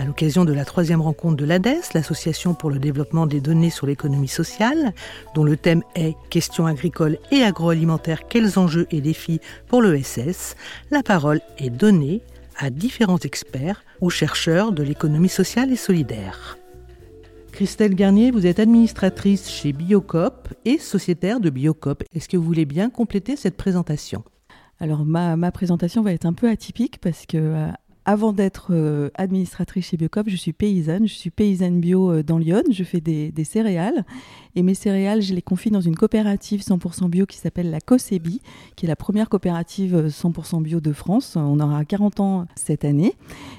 À l'occasion de la troisième rencontre de l'ADES, l'Association pour le développement des données sur l'économie sociale, dont le thème est Questions agricoles et agroalimentaires, quels enjeux et défis pour l'ESS, la parole est donnée à différents experts ou chercheurs de l'économie sociale et solidaire. Christelle Garnier, vous êtes administratrice chez Biocop et sociétaire de Biocop. Est-ce que vous voulez bien compléter cette présentation? Alors ma, ma, présentation va être un peu atypique parce que euh, avant d'être euh, administratrice chez Biocop, je suis paysanne. Je suis paysanne bio euh, dans Lyon. Je fais des, céréales. Et mes céréales, je les confie dans une coopérative 100% bio qui s'appelle la COSEBI, qui est la première coopérative 100% euh, bio de France. On aura 40 ans cette année.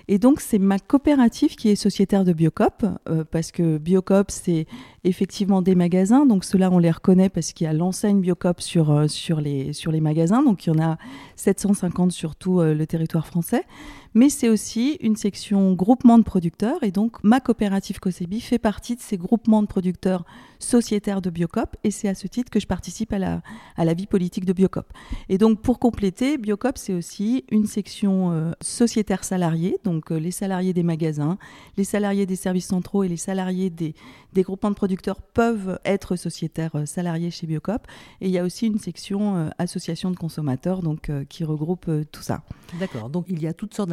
Et donc, c'est ma coopérative qui est sociétaire de Biocop, parce que Biocop, c'est effectivement des magasins. Donc, ceux-là, on les reconnaît parce qu'il y a l'enseigne Biocop sur, sur, les, sur les magasins. Donc, il y en a 750 sur tout le territoire français mais c'est aussi une section groupement de producteurs. Et donc, ma coopérative COSEBI fait partie de ces groupements de producteurs sociétaires de Biocop. Et c'est à ce titre que je participe à la, vie politique de Biocop. Et donc, pour compléter, Biocop, c'est aussi une section euh, sociétaire salariée. Donc, euh, les salariés des magasins, les salariés des services centraux et les salariés des, des groupements de producteurs peuvent être sociétaires euh, salariés chez Biocop. Et il y a aussi une section association de consommateurs donc, qui regroupe tout ça. D'accord. Donc, il y a toutes sortes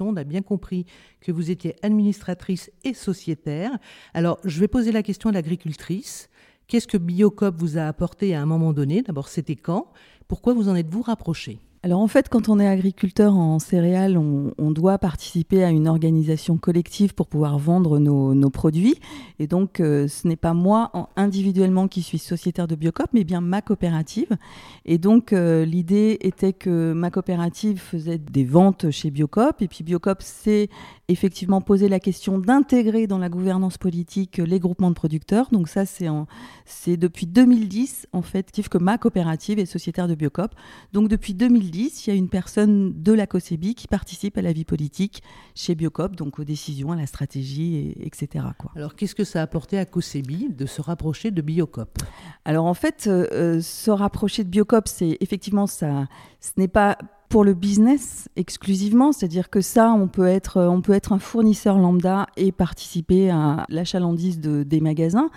on a bien compris que vous étiez administratrice et sociétaire. Alors, je vais poser la question à l'agricultrice. Qu'est-ce que Biocop vous a apporté à un moment donné? D'abord, c'était quand? Pourquoi vous en êtes-vous rapproché alors en fait, quand on est agriculteur en céréales, on, doit participer à une organisation collective pour pouvoir vendre nos, produits. Et donc, euh, ce n'est pas moi individuellement qui suis sociétaire de Biocop, mais bien ma coopérative. Et donc, euh, l'idée était que ma coopérative faisait des ventes chez Biocop. Et puis Biocop s'est effectivement posé la question d'intégrer dans la gouvernance politique les groupements de producteurs. Donc ça, c'est depuis 2010, en fait, que ma coopérative est sociétaire de Biocop. Donc depuis 2010, il y a une personne de la COSEBI qui participe à la vie politique chez Biocop, donc aux décisions, à la stratégie, etc. Quoi. Alors, qu'est-ce que ça a apporté à COSEBI de se rapprocher de Biocop? Alors, en fait, euh, euh, se rapprocher de Biocop, c'est effectivement ça. Ce n'est pas pour le business exclusivement, c'est-à-dire que ça, on peut être, on peut être un fournisseur lambda et participer à l'achalandise de, des magasins.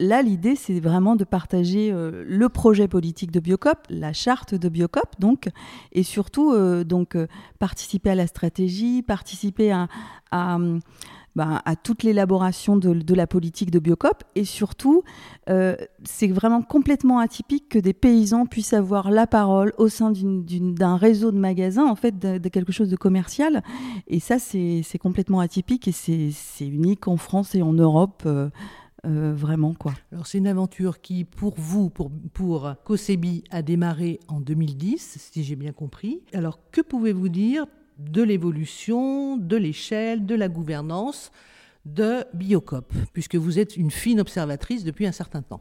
Là, l'idée, c'est vraiment de partager euh, le projet politique de Biocop, la charte de Biocop, donc, et surtout, euh, donc, euh, participer à la stratégie, participer à bah, à toute l'élaboration de, la politique de Biocop. Et surtout, euh, c'est vraiment complètement atypique que des paysans puissent avoir la parole au sein d'un réseau de magasins, en fait, de, quelque chose de commercial. Et ça, c'est complètement atypique et c'est unique en France et en Europe. Euh, euh, vraiment quoi. Alors c'est une aventure qui pour vous, pour, pour Cosebi, a démarré en 2010, si j'ai bien compris. Alors que pouvez-vous dire de l'évolution, de l'échelle, de la gouvernance de Biocop, puisque vous êtes une fine observatrice depuis un certain temps.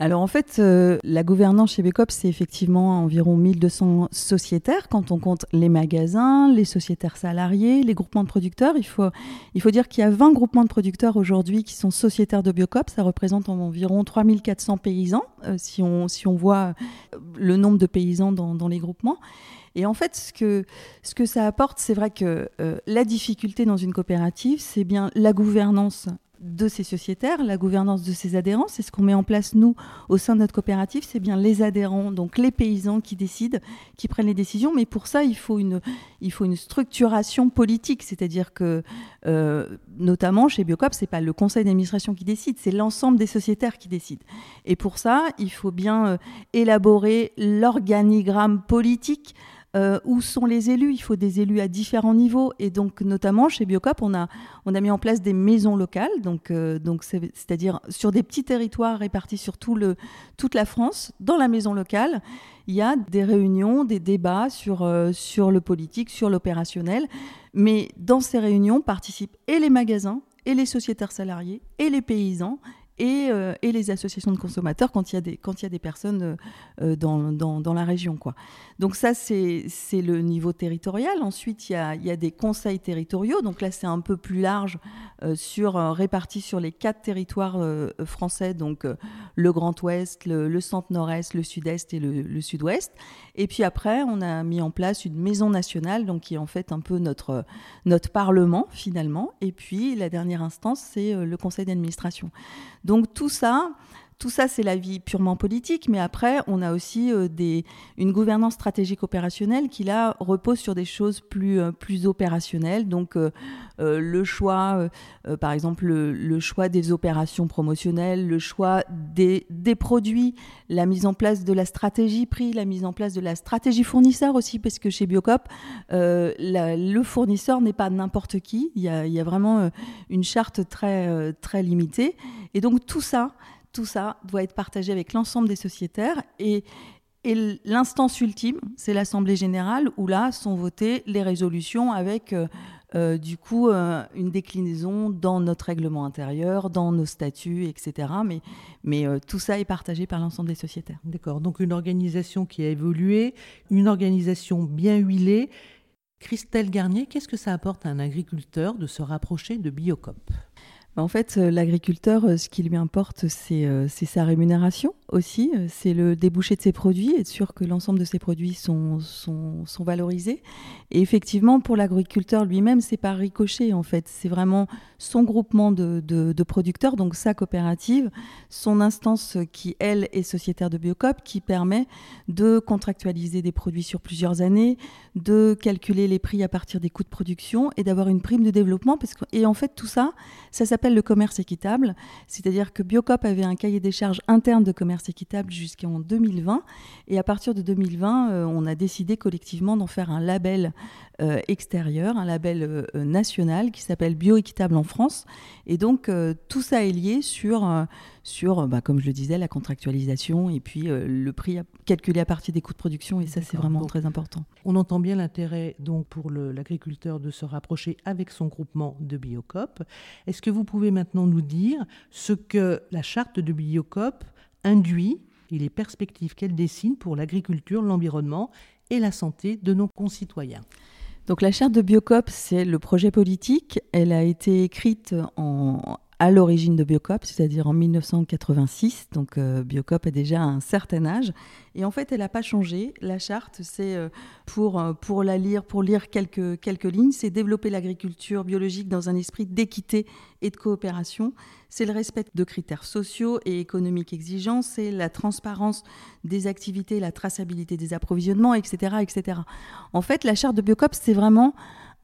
Alors en fait, euh, la gouvernance chez Biocop, c'est effectivement environ 1200 sociétaires quand on compte les magasins, les sociétaires salariés, les groupements de producteurs. Il faut, il faut dire qu'il y a 20 groupements de producteurs aujourd'hui qui sont sociétaires de Biocop. Ça représente environ 3400 paysans, euh, si, on, si on voit le nombre de paysans dans les groupements. Et en fait, ce que, ce ça apporte, c'est vrai que euh, la difficulté dans une coopérative, c'est bien la gouvernance de ces sociétaires, la gouvernance de ces adhérents. C'est ce qu'on met en place, nous, au sein de notre coopérative. C'est bien les adhérents, donc les paysans qui décident, qui prennent les décisions. Mais pour ça, il faut une, structuration politique. C'est-à-dire que, euh, notamment chez Biocop, c'est pas le conseil d'administration qui décide, c'est l'ensemble des sociétaires qui décident. Et pour ça, il faut bien euh, élaborer l'organigramme politique euh, où sont les élus? Il faut des élus à différents niveaux. Et donc, notamment chez Biocop, on a, on a mis en place des maisons locales, euh, c'est-à-dire sur des petits territoires répartis sur tout le, toute la France. Dans la maison locale, il y a des réunions, des débats sur, euh, sur le politique, sur l'opérationnel. Mais dans ces réunions participent et les magasins, et les sociétaires salariés, et les paysans, et, et, les associations de consommateurs quand il y a des, quand il y a des personnes dans, dans, dans, la région. Quoi. Donc ça, c'est le niveau territorial. Ensuite, il y a, y a des conseils territoriaux. Donc là, c'est un peu plus large, sur, réparti sur les quatre territoires français, donc le Grand Ouest, le, Centre-Nord-Est, le Sud-Est et le, le Sud-Ouest. Et puis après, on a mis en place une maison nationale, donc qui est en fait un peu notre, notre parlement finalement. Et puis la dernière instance, c'est euh, le conseil d'administration. Donc tout ça, tout ça, c'est la vie purement politique, mais après, on a aussi euh, une gouvernance stratégique opérationnelle qui, là, repose sur des choses plus, euh, opérationnelles. Donc, euh, le choix, par exemple, le, choix des opérations promotionnelles, le choix des, produits, la mise en place de la stratégie prix, la mise en place de la stratégie fournisseur aussi, parce que chez Biocop, le fournisseur n'est pas n'importe qui. Il y, a, vraiment une charte très limitée. Et donc, tout ça, tout ça doit être partagé avec l'ensemble des sociétaires et, l'instance ultime, c'est l'Assemblée générale où là sont votées les résolutions avec euh, euh, du coup euh, une déclinaison dans notre règlement intérieur, dans nos statuts, etc. Mais, tout ça est partagé par l'ensemble des sociétaires. D'accord, donc une organisation qui a évolué, une organisation bien huilée. Christelle Garnier, qu'est-ce que ça apporte à un agriculteur de se rapprocher de Biocop? En fait, euh, l'agriculteur, euh, ce qui lui importe, c'est euh, sa rémunération aussi. C'est le débouché de ses produits, être sûr que l'ensemble de ses produits sont, valorisés. Et effectivement, pour l'agriculteur lui-même, c'est pas ricochet, en fait. C'est vraiment son groupement de, producteurs, donc sa coopérative, son instance qui, elle, est sociétaire de Biocop, qui permet de contractualiser des produits sur plusieurs années, de calculer les prix à partir des coûts de production et d'avoir une prime de développement. Et en fait, tout ça, ça s'appelle le commerce équitable, c'est-à-dire que Biocop avait un cahier des charges interne de commerce équitable jusqu'en 2020, et à partir de 2020, euh, on a décidé collectivement d'en faire un label euh, extérieur, un label euh, national qui s'appelle Bioéquitable en France, et donc tout ça est lié sur, sur bah, comme je le disais, la contractualisation et puis le prix calculé à partir des coûts de production, et ça c'est vraiment très important. On entend bien l'intérêt donc pour l'agriculteur de se rapprocher avec son groupement de Biocop. Est-ce que vous pouvez maintenant nous dire ce que la charte de Biocop induit et les perspectives qu'elle dessine pour l'agriculture, l'environnement et la santé de nos concitoyens. Donc la charte de Biocop, c'est le projet politique. Elle a été écrite en, à l'origine de Biocop, c'est-à-dire en 1986. Donc euh, Biocop a déjà un certain âge. Et en fait, elle n'a pas changé. La charte, c'est euh, pour, euh, pour la lire, pour lire quelques, quelques lignes, c'est développer l'agriculture biologique dans un esprit d'équité et de coopération. C'est le respect de critères sociaux et économiques exigeants. C'est la transparence des activités, la traçabilité des approvisionnements, etc., etc. En fait, la charte de Biocop, c'est vraiment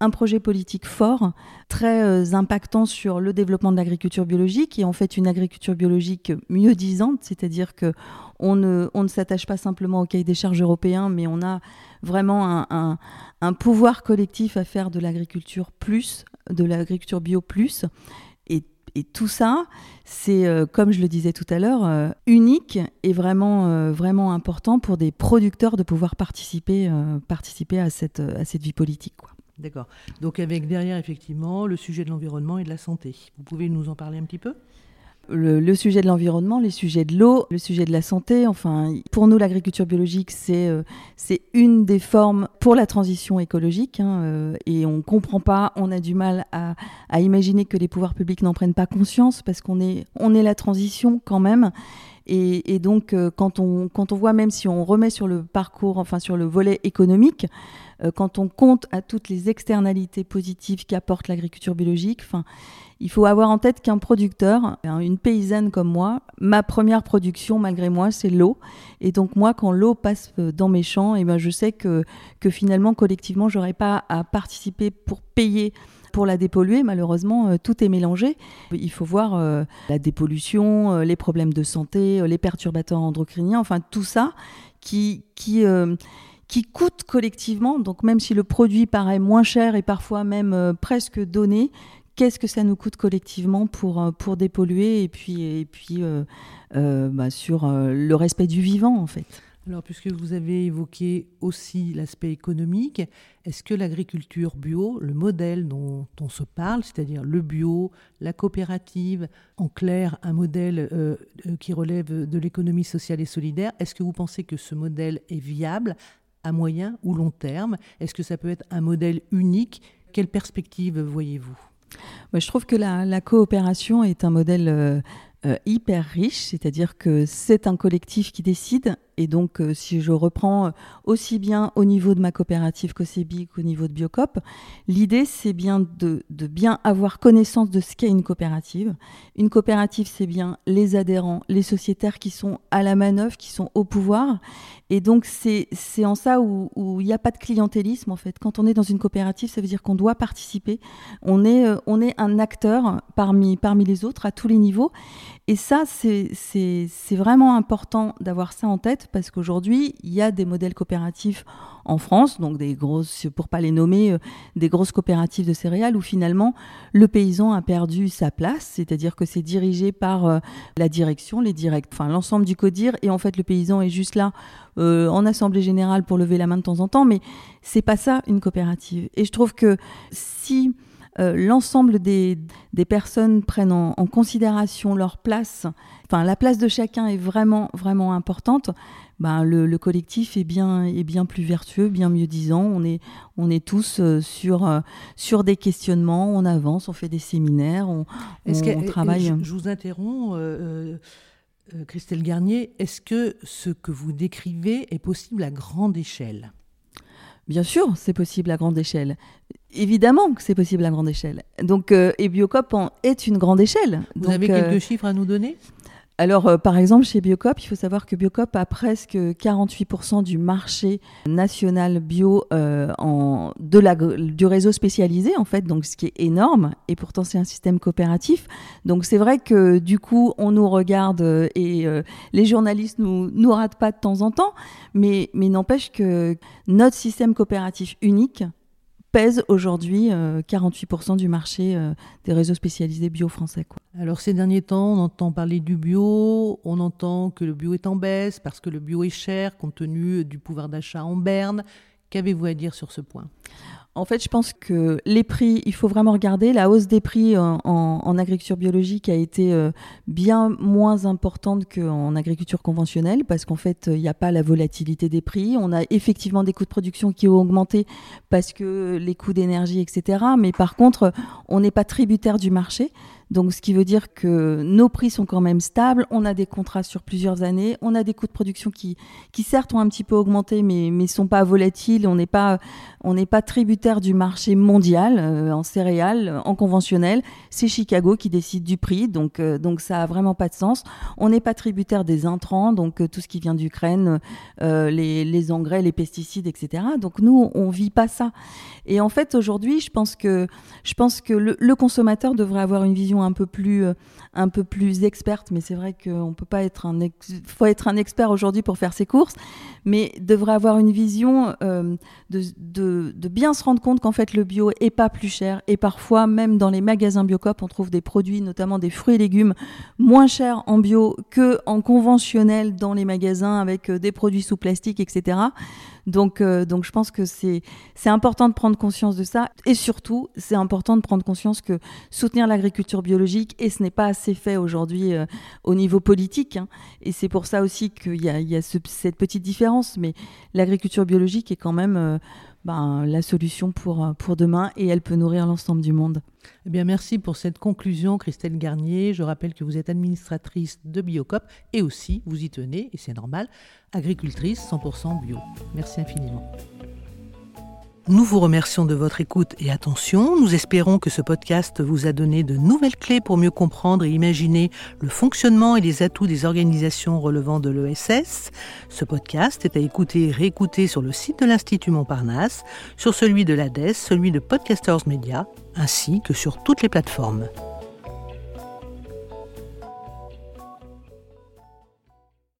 un projet politique fort, très euh, impactant sur le développement de l'agriculture biologique et en fait une agriculture biologique mieux disante, c'est-à-dire que on ne, s'attache pas simplement au cahier des charges européen, mais on a vraiment un, pouvoir collectif à faire de l'agriculture plus, de l'agriculture bio plus. Et, tout ça, c'est, euh, comme je le disais tout à l'heure, euh, unique et vraiment, vraiment important pour des producteurs de pouvoir participer, participer à, cette, à cette vie politique. D'accord. Donc avec derrière effectivement le sujet de l'environnement et de la santé. Vous pouvez nous en parler un petit peu? Le, sujet de l'environnement, les sujets de l'eau, le sujet de la santé. Enfin, pour nous, l'agriculture biologique, c'est euh, une des formes pour la transition écologique. Hein, euh, et on ne comprend pas, on a du mal à, imaginer que les pouvoirs publics n'en prennent pas conscience parce qu'on est, on est la transition quand même. Et, donc, euh, quand, on, quand on voit, même si on remet sur le parcours, enfin sur le volet économique, quand on compte à toutes les externalités positives qu'apporte l'agriculture biologique, il faut avoir en tête qu'un producteur, une paysanne comme moi, ma première production, malgré moi, c'est l'eau. Et donc moi, quand l'eau passe euh, dans mes champs, eh ben, je sais que, finalement, collectivement, j'aurais pas à participer pour payer pour la dépolluer, malheureusement, euh, tout est mélangé. Il faut voir la dépollution, les problèmes de santé, les perturbateurs endocriniens, enfin tout ça qui, qui, qui coûte collectivement. Donc même si le produit paraît moins cher et parfois même euh, presque donné, qu'est-ce que ça nous coûte collectivement pour, euh, pour dépolluer et puis, et puis euh, bah, sur le respect du vivant en fait? Alors, puisque vous avez évoqué aussi l'aspect économique, est-ce que l'agriculture bio, le modèle dont on se parle, c'est-à-dire le bio, la coopérative, en clair, un modèle qui relève de l'économie sociale et solidaire, est-ce que vous pensez que ce modèle est viable? À moyen ou long terme. Est-ce que ça peut être un modèle unique? Quelle perspective voyez-vous? Je trouve que la, coopération est un modèle euh, hyper riche, c'est-à-dire que c'est un collectif qui décide et donc, euh, si je reprends euh, aussi bien au niveau de ma coopérative COSEBI qu'au niveau de Biocop, l'idée, c'est bien de, bien avoir connaissance de ce qu'est une coopérative. Une coopérative, c'est bien les adhérents, les sociétaires qui sont à la manœuvre, qui sont au pouvoir. Et donc, c'est en ça où il n'y a pas de clientélisme, en fait. Quand on est dans une coopérative, ça veut dire qu'on doit participer. On est, euh, un acteur parmi, parmi les autres à tous les niveaux. Et ça, c'est vraiment important d'avoir ça en tête parce qu'aujourd'hui, il y a des modèles coopératifs en France, donc des grosses, pour pas les nommer, euh, des grosses coopératives de céréales où finalement le paysan a perdu sa place, c'est-à-dire que c'est dirigé par euh, la direction, les directs, enfin l'ensemble du CODIR, et en fait le paysan est juste là euh, en assemblée générale pour lever la main de temps en temps, mais c'est pas ça une coopérative. Et je trouve que si l'ensemble des, personnes prennent en, considération leur place, enfin la place de chacun est vraiment vraiment importante. Ben, le, collectif est bien est bien plus vertueux, bien mieux disant. On est on est tous euh, sur euh, sur des questionnements, on avance, on fait des séminaires, on, travaille. Je, vous interromps. Christelle Garnier, est-ce que ce que vous décrivez est possible à grande échelle? Bien sûr, c'est possible à grande échelle. Évidemment que c'est possible à grande échelle. Donc, euh, et Biocop est une grande échelle. Vous avez quelques euh, chiffres à nous donner? Alors, euh, par exemple, chez Biocop, il faut savoir que Biocop a presque 48% du marché national bio euh, de la, du réseau spécialisé, en fait, donc ce qui est énorme. Et pourtant, c'est un système coopératif. Donc, c'est vrai que du coup, on nous regarde euh, et les journalistes nous, nous ratent pas de temps en temps, mais, mais n'empêche que notre système coopératif unique pèse aujourd'hui 48% du marché des réseaux spécialisés bio français. Alors ces derniers temps, on entend parler du bio, on entend que le bio est en baisse parce que le bio est cher compte tenu du pouvoir d'achat en berne. Qu'avez-vous à dire sur ce point? En fait, je pense que les prix, il faut vraiment regarder. La hausse des prix en, agriculture biologique a été euh, bien moins importante qu'en agriculture conventionnelle parce qu'en fait, il n'y a pas la volatilité des prix. On a effectivement des coûts de production qui ont augmenté parce que les coûts d'énergie, etc. Mais par contre, on n'est pas tributaire du marché. Donc, ce qui veut dire que nos prix sont quand même stables. On a des contrats sur plusieurs années. On a des coûts de production qui, qui certes ont un petit peu augmenté, mais ne sont pas volatiles. On n'est pas, on pas tributaire du marché mondial euh, en céréales, en conventionnel. C'est Chicago qui décide du prix. Donc, euh, donc ça a vraiment pas de sens. On n'est pas tributaire des intrants, donc euh, tout ce qui vient d'Ukraine, les, les, engrais, les pesticides, etc. Donc nous, on vit pas ça. Et en fait, aujourd'hui, je pense que, je pense que le consommateur devrait avoir une vision un peu plus, euh, un peu plus experte, mais c'est vrai qu'on peut pas être un, faut être un expert aujourd'hui pour faire ses courses, mais devrait avoir une vision euh, de, de, bien se rendre compte qu'en fait le bio est pas plus cher et parfois même dans les magasins Biocop on trouve des produits, notamment des fruits et légumes, moins chers en bio que en conventionnel dans les magasins avec euh, des produits sous plastique, etc. Donc, euh, donc je pense que c'est important de prendre conscience de ça. Et surtout, c'est important de prendre conscience que soutenir l'agriculture biologique, et ce n'est pas assez fait aujourd'hui euh, au niveau politique, hein. et c'est pour ça aussi qu'il y a, cette petite différence, mais l'agriculture biologique est quand même... Euh, ben, la solution pour, euh, pour demain et elle peut nourrir l'ensemble du monde. Eh bien, merci pour cette conclusion, Christelle Garnier. Je rappelle que vous êtes administratrice de Biocop et aussi, vous y tenez, et c'est normal, agricultrice 100% bio. Merci infiniment. Nous vous remercions de votre écoute et attention. Nous espérons que ce podcast vous a donné de nouvelles clés pour mieux comprendre et imaginer le fonctionnement et les atouts des organisations relevant de l'ESS. Ce podcast est à écouter et réécouter sur le site de l'Institut Montparnasse, sur celui de l'ADES, celui de Podcasters Media, ainsi que sur toutes les plateformes.